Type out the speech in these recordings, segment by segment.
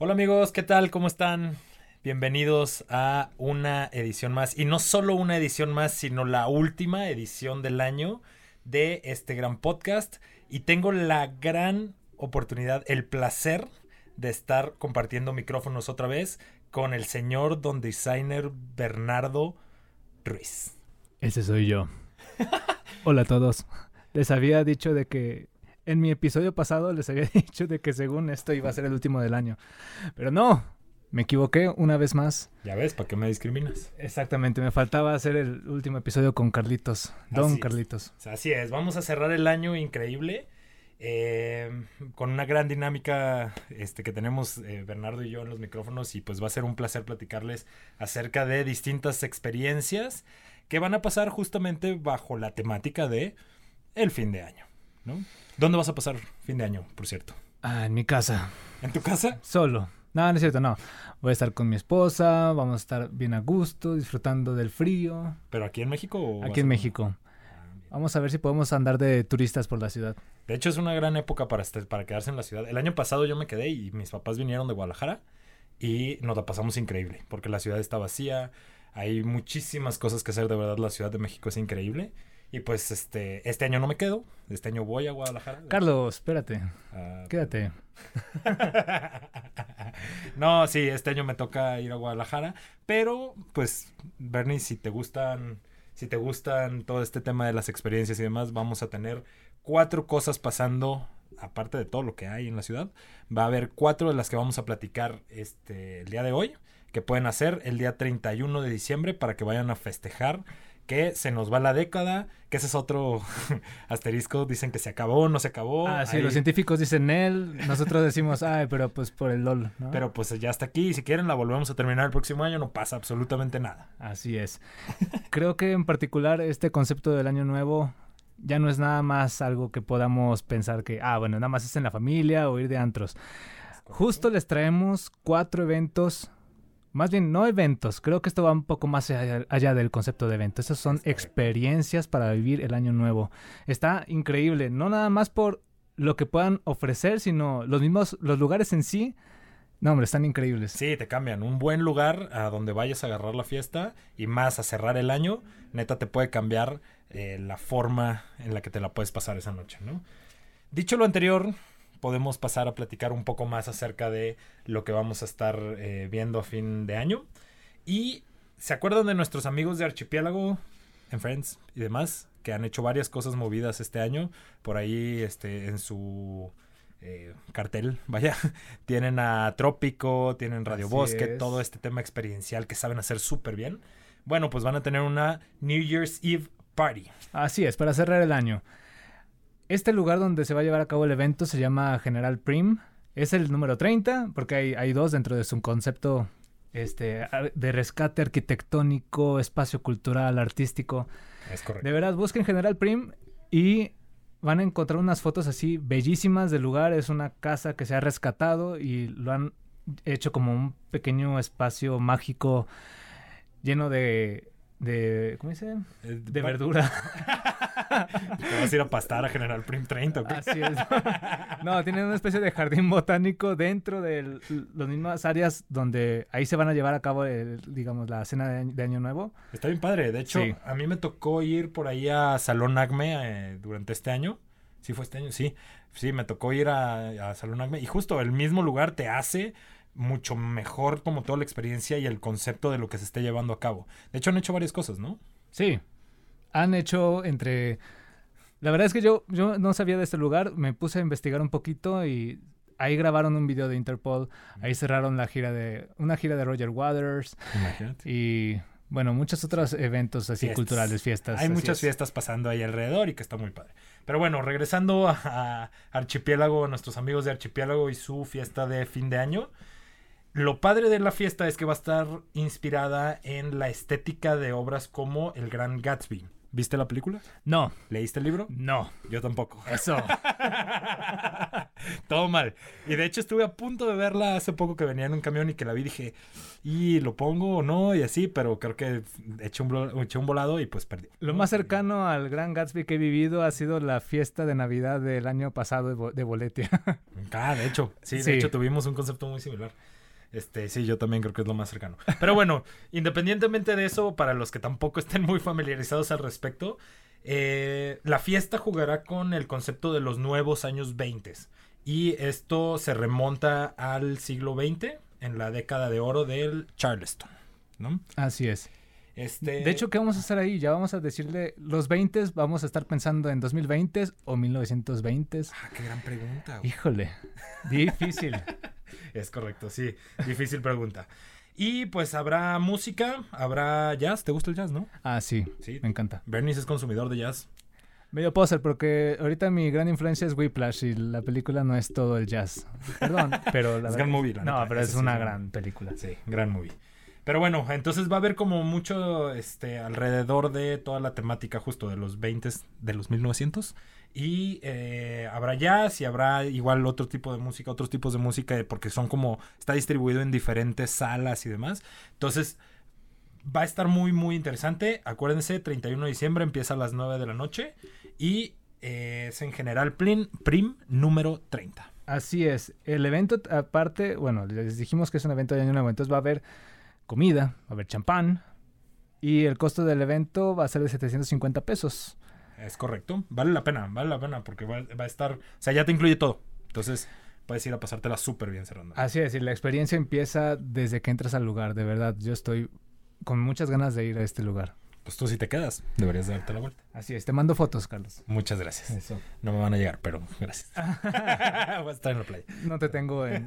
Hola amigos, ¿qué tal? ¿Cómo están? Bienvenidos a una edición más, y no solo una edición más, sino la última edición del año de este gran podcast. Y tengo la gran oportunidad, el placer de estar compartiendo micrófonos otra vez con el señor don designer Bernardo Ruiz. Ese soy yo. Hola a todos. Les había dicho de que en mi episodio pasado les había dicho de que según esto iba a ser el último del año. Pero no, me equivoqué una vez más. Ya ves, ¿para qué me discriminas? Exactamente, me faltaba hacer el último episodio con Carlitos, Don Así. Carlitos. Así es, vamos a cerrar el año increíble. eh, con una gran dinámica este, que tenemos eh, Bernardo y yo en los micrófonos y pues va a ser un placer platicarles acerca de distintas experiencias que van a pasar justamente bajo la temática de el fin de año, ¿no? ¿Dónde vas a pasar fin de año, por cierto? Ah, en mi casa, ¿En tu casa? solo. No, no es cierto, no. Voy a estar con mi esposa, vamos a estar bien a gusto, disfrutando del frío. ¿Pero aquí en México? o Aquí en a- México. Ah. Vamos a ver si podemos andar de turistas por la ciudad. De hecho, es una gran época para, estar- para quedarse en la ciudad. El año pasado yo me quedé y mis papás vinieron de Guadalajara y nos la pasamos increíble porque la ciudad está vacía. Hay muchísimas cosas que hacer, de verdad. La Ciudad de México es increíble. Y pues este, este año no me quedo. Este año voy a Guadalajara. Carlos, espérate, Ah, quédate. no, sí, este año me toca ir a Guadalajara. Pero, pues, Bernie, si te gustan, si te gustan todo este tema de las experiencias y demás, vamos a tener cuatro cosas pasando, aparte de todo lo que hay en la ciudad. Va a haber cuatro de las que vamos a platicar este, el día de hoy, que pueden hacer el día 31 de diciembre para que vayan a festejar que se nos va la década, que ese es otro asterisco, dicen que se acabó, no se acabó. Ah, sí, Ahí- los científicos dicen él, nosotros decimos, ay, pero pues por el LOL, ¿no? Pero pues ya está aquí y si quieren la volvemos a terminar el próximo año, no pasa absolutamente nada. Así es. Creo que en particular este concepto del año nuevo ya no es nada más algo que podamos pensar que, ah, bueno, nada más es en la familia o ir de antros. Justo les traemos cuatro eventos, más bien no eventos, creo que esto va un poco más allá, allá del concepto de evento. Estas son experiencias para vivir el año nuevo. Está increíble, no nada más por lo que puedan ofrecer, sino los mismos, los lugares en sí. No, hombre, están increíbles. Sí, te cambian. Un buen lugar a donde vayas a agarrar la fiesta y más a cerrar el año, neta te puede cambiar eh, la forma en la que te la puedes pasar esa noche, ¿no? Dicho lo anterior, podemos pasar a platicar un poco más acerca de lo que vamos a estar eh, viendo a fin de año. Y ¿se acuerdan de nuestros amigos de Archipiélago en Friends y demás? Que han hecho varias cosas movidas este año. Por ahí, este, en su eh, cartel, vaya, tienen a Trópico, tienen Radio Así Bosque, es. todo este tema experiencial que saben hacer súper bien. Bueno, pues van a tener una New Year's Eve Party. Así es, para cerrar el año. Este lugar donde se va a llevar a cabo el evento se llama General Prim. Es el número 30, porque hay, hay dos dentro de su concepto este, de rescate arquitectónico, espacio cultural, artístico. Es correcto. De verdad, busquen General Prim y van a encontrar unas fotos así bellísimas del lugar. Es una casa que se ha rescatado y lo han hecho como un pequeño espacio mágico lleno de... de ¿Cómo dice? Eh, De verdura. ¿Te vas a ir a pastar a General Prim 30 o qué? Así es. No, tienen una especie de jardín botánico dentro de las mismas áreas donde ahí se van a llevar a cabo, el, digamos, la cena de, año- de Año Nuevo. Está bien padre. De hecho, Sí. a mí me tocó ir por ahí a Salón Acme eh, durante este año. Sí, fue este año, sí. Sí, me tocó ir a, a Salón Acme. Y justo el mismo lugar te hace mucho mejor como toda la experiencia y el concepto de lo que se esté llevando a cabo. De hecho, han hecho varias cosas, ¿no? Sí. Han hecho entre... La verdad es que yo, yo no sabía de este lugar, me puse a investigar un poquito y ahí grabaron un video de Interpol, ahí cerraron la gira de... una gira de Roger Waters Imagínate. y... Bueno, muchos otros eventos así Fiestas. culturales, fiestas. Hay muchas es. fiestas pasando ahí alrededor y que está muy padre. Pero bueno, regresando a, a Archipiélago, a nuestros amigos de Archipiélago y su fiesta de fin de año. Lo padre de la fiesta es que va a estar inspirada en la estética de obras como El Gran Gatsby. ¿Viste la película? No, ¿Leíste el libro? no. Yo tampoco. Eso. Todo mal. Y de hecho estuve a punto de verla hace poco que venía en un camión y que la vi dije, y lo pongo o no, y así, pero creo que eché un, eché un volado y pues perdí. Lo más cercano al Gran Gatsby que he vivido ha sido la fiesta de Navidad del año pasado de, Bo- de Boletia. Ah, de hecho, sí, de Sí. hecho tuvimos un concepto muy similar. Este, sí, yo también creo que es lo más cercano. Pero bueno, independientemente de eso, para los que tampoco estén muy familiarizados al respecto, eh, la fiesta jugará con el concepto de los nuevos años 20. Y esto se remonta al siglo XX, en la década de oro del Charleston. ¿no? Así es. Este, De hecho, ¿qué vamos a hacer ahí? Ya vamos a decirle, los 20 vamos a estar pensando en 2020 o 1920. Ah, qué gran pregunta. güey. Híjole, difícil. Es correcto, sí. Difícil pregunta. Y pues habrá música, habrá jazz. ¿Te gusta el jazz, no? Ah, sí, Sí. me encanta. Bernice es consumidor de jazz. Medio poser, porque ahorita mi gran influencia es Whiplash y la película no es todo el jazz. Perdón, pero la Es gran movie, la No, neta, pero es una gran película. Sí, gran movie. Pero bueno, entonces va a haber como mucho este, alrededor de toda la temática justo de los 20 de los 1900. Y eh, habrá jazz y habrá igual otro tipo de música, otros tipos de música, eh, porque son como, está distribuido en diferentes salas y demás. Entonces, va a estar muy, muy interesante. Acuérdense, 31 de diciembre empieza a las 9 de la noche y eh, es en general Prim, Prim número 30. Así es. El evento, aparte, bueno, les dijimos que es un evento de año nuevo, entonces va a haber comida, va a haber champán y el costo del evento va a ser de 750 pesos. Es correcto. Vale la pena, vale la pena porque va, va a estar... O sea, ya te incluye todo. Entonces, puedes ir a pasártela súper bien cerrando. Así es, y la experiencia empieza desde que entras al lugar, de verdad. Yo estoy con muchas ganas de ir a este lugar. Pues tú si te quedas, deberías darte la vuelta. Así es, te mando fotos, Carlos. Muchas gracias. Eso. No me van a llegar, pero gracias. Voy a estar en la playa. No te tengo en,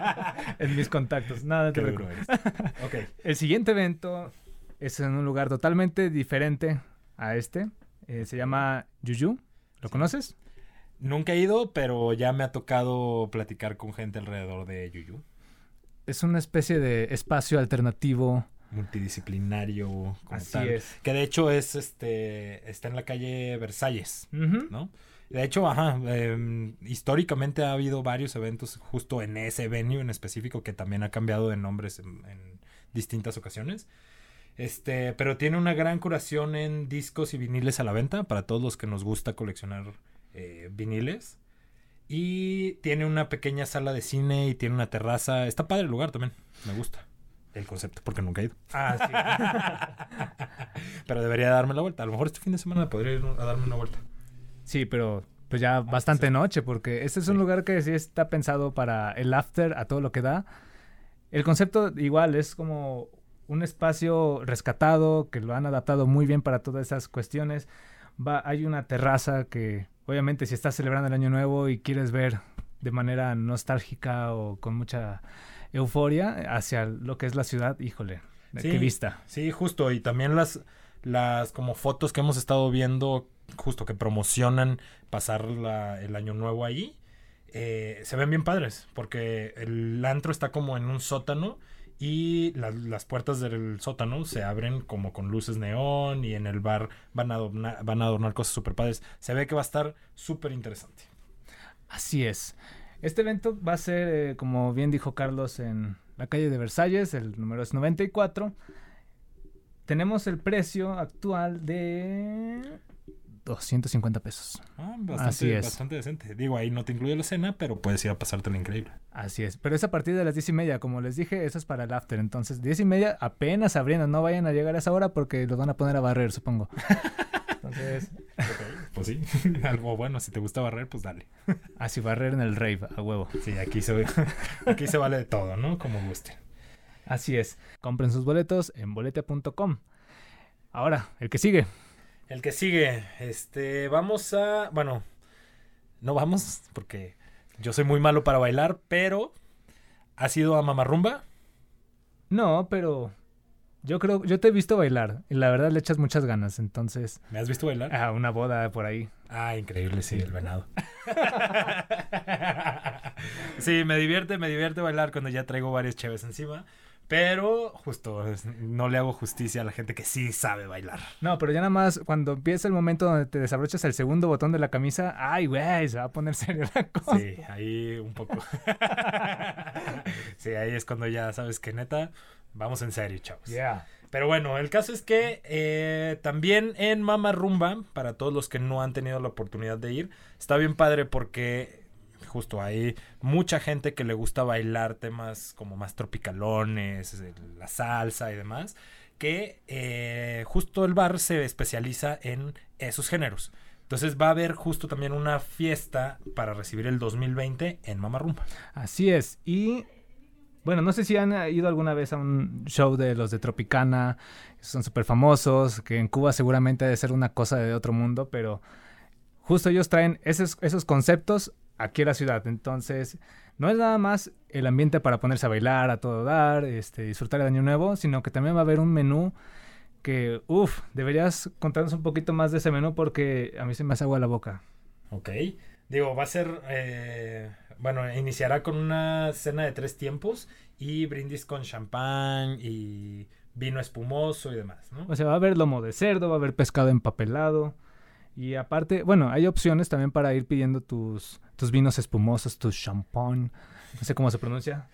en mis contactos. Nada, te preocupes. duro eres. Ok. El siguiente evento es en un lugar totalmente diferente a este. Eh, se llama Yuyu. ¿Lo Sí. conoces? Nunca he ido, pero ya me ha tocado platicar con gente alrededor de Yuyu. Es una especie de espacio alternativo. Multidisciplinario, como Así tal. es. Que de hecho es este. Está en la calle Versalles. ¿no? De hecho, ajá, em, históricamente ha habido varios eventos justo en ese venue en específico que también ha cambiado de nombres en, en distintas ocasiones. Este, pero tiene una gran curación en discos y viniles a la venta para todos los que nos gusta coleccionar eh, viniles. Y tiene una pequeña sala de cine y tiene una terraza. Está padre el lugar también. Me gusta el concepto porque nunca he ido. Ah, Pero debería darme la vuelta. A lo mejor este fin de semana podría ir a darme una vuelta. sí. sí, pero pues ya bastante noche porque este es un Sí. lugar que sí está pensado para el after a todo lo que da. El concepto igual es como un espacio rescatado que lo han adaptado muy bien para todas esas cuestiones. Va, hay una terraza que obviamente si estás celebrando el año nuevo y quieres ver de manera nostálgica o con mucha euforia hacia lo que es la ciudad, híjole, Sí. qué vista. Sí, justo. Y también las, las como fotos que hemos estado viendo, justo que promocionan pasar la- el año nuevo ahí, eh, se ven bien padres. Porque el antro está como en un sótano y la- las puertas del sótano se abren como con luces neón y en el bar van a adornar, van a adornar cosas súper padres. Se ve que va a estar súper interesante. Así es. Este evento va a ser, eh, como bien dijo Carlos, en la calle de Versalles, el número es 94. Tenemos el precio actual de 250 pesos. Ah, bastante, Así es. bastante decente. Digo, ahí no te incluye la cena, pero puedes ir a pasártela increíble. Así es. Pero es a partir de las 10 y media. Como les dije, eso es para el after. Entonces, 10 y media apenas abriendo. No vayan a llegar a esa hora porque los van a poner a barrer, supongo. Entonces, Pues sí, algo bueno. Si te gusta barrer, pues dale. así barrer en el rave, a huevo. Sí, aquí se, aquí se vale de todo, ¿no? Como guste. Así es. Compren sus boletos en boleta.com. Ahora, el que sigue. El que sigue, este, vamos a, bueno, no vamos porque yo soy muy malo para bailar, pero ¿has ido a Mamarrumba? No, pero yo creo, yo te he visto bailar y la verdad le echas muchas ganas, entonces ¿Me has visto bailar? a una boda por ahí. Ah, increíble, sí, el venado. sí, me divierte, me divierte bailar cuando ya traigo varias cheves encima. Pero justo no le hago justicia a la gente que sí sabe bailar. No, pero ya nada más cuando empieza el momento donde te desabrochas el segundo botón de la camisa, ay, güey, se va a poner serio la cosa. Sí, ahí un poco. sí, ahí es cuando ya sabes que neta, vamos en serio, chavos. Yeah. Pero bueno, el caso es que eh, también en Mama Rumba, para todos los que no han tenido la oportunidad de ir, está bien padre porque justo hay mucha gente que le gusta bailar temas como más tropicalones, la salsa y demás, que eh, justo el bar se especializa en esos géneros. Entonces va a haber justo también una fiesta para recibir el 2020 en Mama Rumba. Así es. Y bueno, no sé si han eh, ido alguna vez a un show de los de Tropicana, son súper famosos, que en Cuba seguramente ha de ser una cosa de otro mundo, pero justo ellos traen esos, esos conceptos aquí a la ciudad. Entonces, no es nada más el ambiente para ponerse a bailar, a todo dar, este, disfrutar el año nuevo, sino que también va a haber un menú que, uff, deberías contarnos un poquito más de ese menú porque a mí se me hace agua la boca. Ok. Digo, va a ser. eh, bueno, iniciará con una cena de tres tiempos y brindis con champán y vino espumoso y demás, ¿no? O sea, va a haber lomo de cerdo, va a haber pescado empapelado. Y aparte, bueno, hay opciones también para ir pidiendo tus, tus vinos espumosos, tu champán. No sé cómo se pronuncia.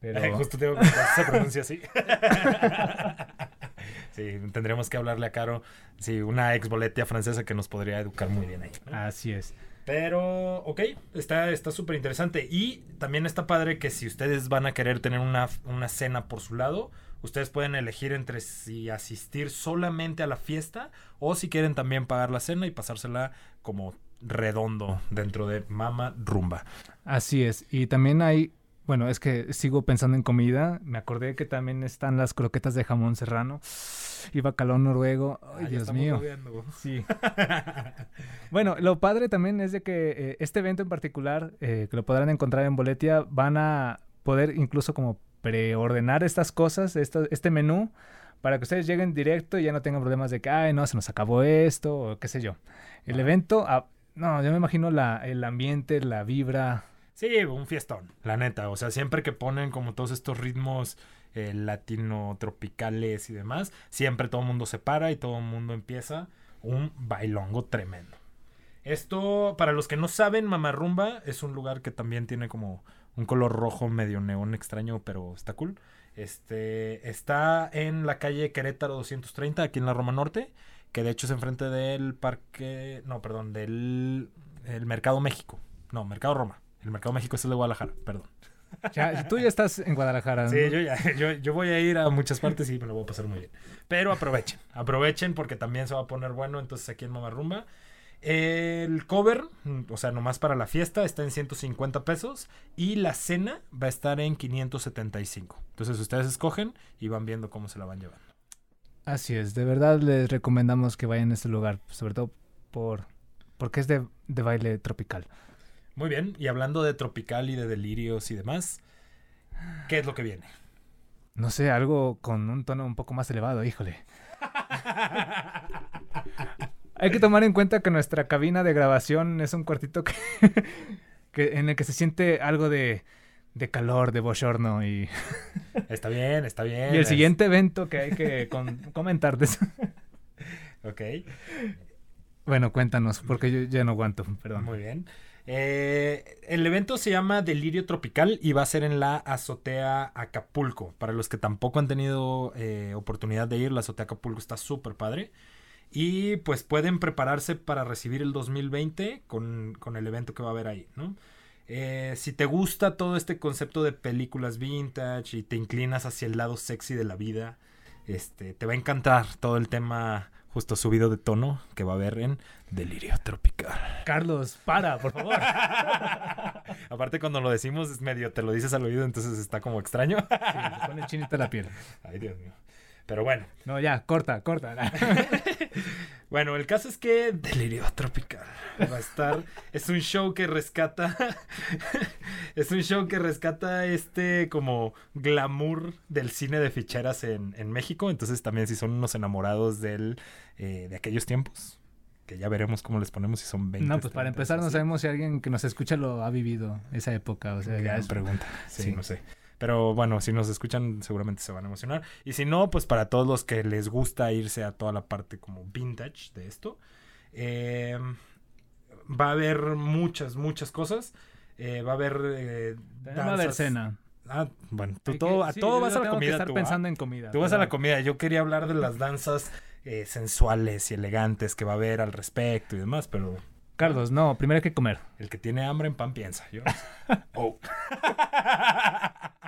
Pero... Ay, justo tengo que se pronuncia así. sí, tendremos que hablarle a Caro. Sí, una ex boletia francesa que nos podría educar muy bien ahí. ¿no? Así es. Pero, ok, está está súper interesante. Y también está padre que si ustedes van a querer tener una, una cena por su lado, ustedes pueden elegir entre si asistir solamente a la fiesta o si quieren también pagar la cena y pasársela como redondo dentro de Mama Rumba. Así es. Y también hay, bueno, es que sigo pensando en comida. Me acordé que también están las croquetas de jamón serrano y bacalón noruego. Ay, Ah, Dios mío. Sí. Bueno, lo padre también es de que eh, este evento en particular, eh, que lo podrán encontrar en Boletia, van a poder incluso como preordenar estas cosas, este menú, para que ustedes lleguen directo y ya no tengan problemas de que, ay, no, se nos acabó esto, o qué sé yo. El evento, ah, no, yo me imagino la, el ambiente, la vibra. Sí, un fiestón, la neta. O sea, siempre que ponen como todos estos ritmos eh, latino tropicales y demás, siempre todo el mundo se para y todo el mundo empieza un bailongo tremendo. Esto, para los que no saben, Mamarrumba es un lugar que también tiene como un color rojo medio neón extraño, pero está cool. Este está en la calle Querétaro 230, aquí en la Roma Norte, que de hecho es enfrente del parque, no, perdón, del el Mercado México. No, Mercado Roma. El Mercado México es el de Guadalajara, perdón. Ya, tú ya estás en Guadalajara. Sí, yo ya, yo, yo voy a ir a muchas partes y me lo voy a pasar muy bien. Pero aprovechen, aprovechen porque también se va a poner bueno entonces aquí en Mamarrumba. El cover, o sea, nomás para la fiesta, está en 150 pesos y la cena va a estar en 575. Entonces ustedes escogen y van viendo cómo se la van llevando. Así es, de verdad les recomendamos que vayan a este lugar, sobre todo por porque es de, de baile tropical. Muy bien, y hablando de tropical y de delirios y demás, ¿qué es lo que viene? No sé, algo con un tono un poco más elevado, híjole. Hay que tomar en cuenta que nuestra cabina de grabación es un cuartito que, que- en el que se siente algo de, de calor, de bochorno y, Está bien, está bien. y el siguiente evento que hay que con- comentar. de eso. Ok. Bueno, cuéntanos, porque yo ya no aguanto, perdón. Muy bien. Eh, el evento se llama Delirio Tropical y va a ser en la azotea Acapulco. Para los que tampoco han tenido eh, oportunidad de ir, la azotea Acapulco está súper padre. Y pues pueden prepararse para recibir el 2020 con, con el evento que va a haber ahí. Eh, si te gusta todo este concepto de películas vintage y te inclinas hacia el lado sexy de la vida, este, te va a encantar todo el tema justo subido de tono que va a haber en Delirio Tropical. Carlos, para, por favor. Aparte cuando lo decimos es medio, te lo dices al oído, entonces está como extraño. Sí, se pone chinita la piel. Ay, Dios mío. Pero bueno, No, ya, corta, corta. bueno, el caso es que Delirio Tropical va a estar, es un show que rescata, es un show que rescata este como glamour del cine de ficheras en, en México, entonces también si son unos enamorados del, eh, de aquellos tiempos, que ya veremos cómo les ponemos si son 20. No, pues para 30, empezar no sabemos si alguien que nos escucha lo ha vivido esa época. O sea, Gran es pregunta. Sí, Sí. no sé. Pero bueno, si nos escuchan seguramente se van a emocionar. Y si no, pues para todos los que les gusta irse a toda la parte como vintage de esto, eh, va a haber muchas, muchas cosas. Eh, va a haber... Eh, va a haber cena. Ah, bueno, tú todo, a todo vas a la comida. Estar tú, pensando ¿ah? en comida. Tú vas a la comida. Yo quería hablar de las danzas eh, sensuales y elegantes que va a haber al respecto y demás, pero Carlos, no, primero hay que comer. el que tiene hambre en pan piensa. Yo no sé. Oh.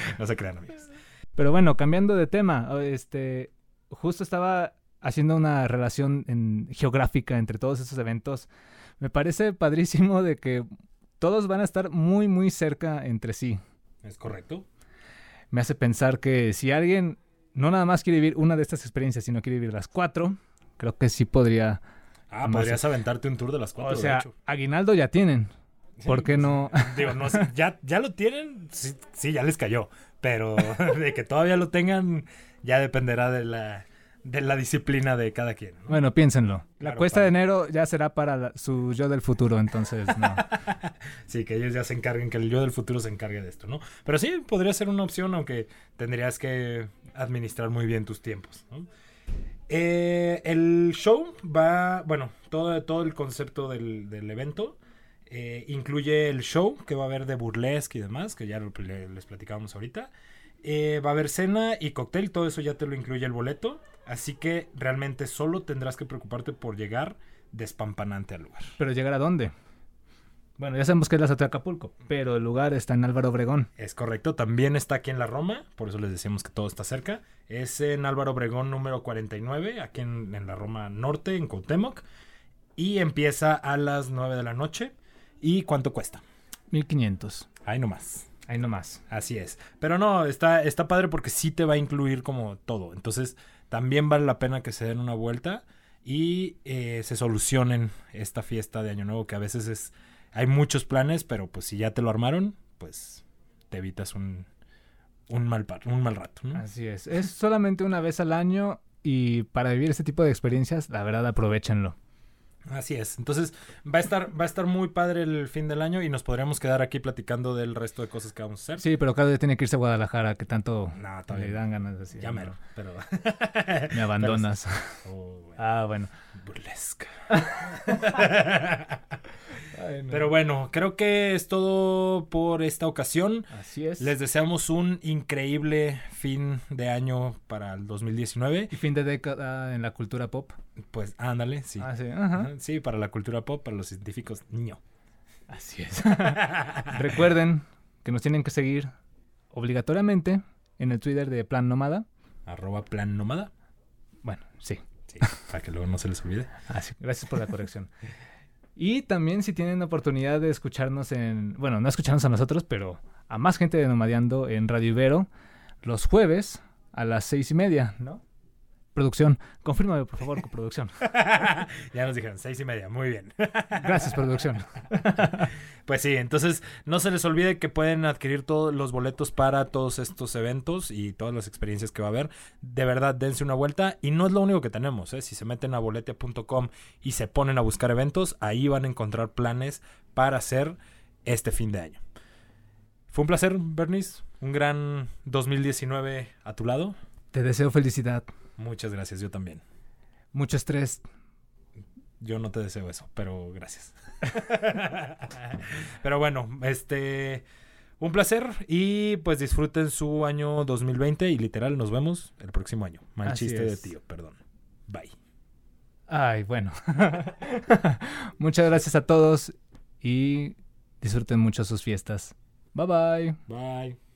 no se crean, amigos. Pero bueno, cambiando de tema, este, justo estaba haciendo una relación en- geográfica entre todos estos eventos. Me parece padrísimo de que todos van a estar muy, muy cerca entre sí. ¿Es correcto? Me hace pensar que si alguien no nada más quiere vivir una de estas experiencias, sino quiere vivir las cuatro, creo que sí podría. Ah, podrías aventarte un tour de las cuatro, o sea, de hecho. aguinaldo ya tienen. ¿Por qué no? Digo, no ya, ya lo tienen, sí, sí, ya les cayó. Pero de que todavía lo tengan, ya dependerá de la, de la disciplina de cada quien. ¿no? Bueno, piénsenlo. La cuesta para- de enero ya será para la- su yo del futuro, entonces no. Sí, que ellos ya se encarguen, que el yo del futuro se encargue de esto, ¿no? Pero sí, podría ser una opción, aunque tendrías que administrar muy bien tus tiempos, ¿no? Eh, el show va, bueno, todo, todo el concepto del, del evento eh, incluye el show que va a haber de burlesque y demás, que ya lo- le- les platicábamos ahorita. Eh, va a haber cena y cóctel, todo eso ya te lo incluye el boleto. Así que realmente solo tendrás que preocuparte por llegar despampanante al lugar. Pero llegar a dónde? Bueno, ya sabemos que es la Azotea de Acapulco, pero el lugar está en Álvaro Obregón. Es correcto, también está aquí en la Roma, por eso les decíamos que todo está cerca. Es en Álvaro Obregón número 49, aquí en, en la Roma Norte, en Cuauhtémoc. Y empieza a las 9 de la noche. ¿Y cuánto cuesta? 1500. Ahí nomás. Ahí nomás. Así es. Pero no, está, está padre porque sí te va a incluir como todo. Entonces, también vale la pena que se den una vuelta y eh, se solucionen esta fiesta de Año Nuevo, que a veces es. Hay muchos planes, pero pues si ya te lo armaron, pues te evitas un, un, mal, par- un mal rato. ¿no? Así es. Es solamente una vez al año y para vivir este tipo de experiencias, la verdad, aprovechenlo. Así es. Entonces, va a estar, va a estar muy padre el fin del año y nos podríamos quedar aquí platicando del resto de cosas que vamos a hacer. Sí, pero cada día tiene que irse a Guadalajara, que tanto No, le dan ganas de decir. Ya mero, pero. Me abandonas. Oh, bueno. Ah, bueno. Burlesca. Pero bueno, creo que es todo por esta ocasión. Así es. Les deseamos un increíble fin de año para el 2019. Y fin de década en la cultura pop. Pues ándale, sí. Ah, sí. Ajá. Ajá, Sí, para la cultura pop, para los científicos, niño. Así es. Recuerden que nos tienen que seguir obligatoriamente en el Twitter de Plan Nómada. Arroba plan nómada. Bueno, sí. Sí, para que luego no se les olvide. Así, gracias por la corrección. Y también si tienen oportunidad de escucharnos en, bueno, no escucharnos a nosotros, pero a más gente de Nomadeando en Radio Ibero, los jueves a las seis y media, ¿no? Producción, confírmame por favor, producción. ya nos dijeron, seis y media, muy bien. Gracias, producción. Pues sí, entonces no se les olvide que pueden adquirir todos los boletos para todos estos eventos y todas las experiencias que va a haber. De verdad, dense una vuelta. Y no es lo único que tenemos, ¿eh? Si se meten a boletia.com y se ponen a buscar eventos, ahí van a encontrar planes para hacer este fin de año. Fue un placer, Bernice. Un gran 2019 a tu lado. Te deseo felicidad, Muchas gracias, yo también. mucho estrés. Yo no te deseo eso, pero gracias. pero bueno, este un placer y pues disfruten su año 2020 y literal nos vemos el próximo año. Mal Así chiste de tío, perdón. Bye. Ay, bueno. Muchas gracias a todos y disfruten mucho sus fiestas. Bye bye. Bye.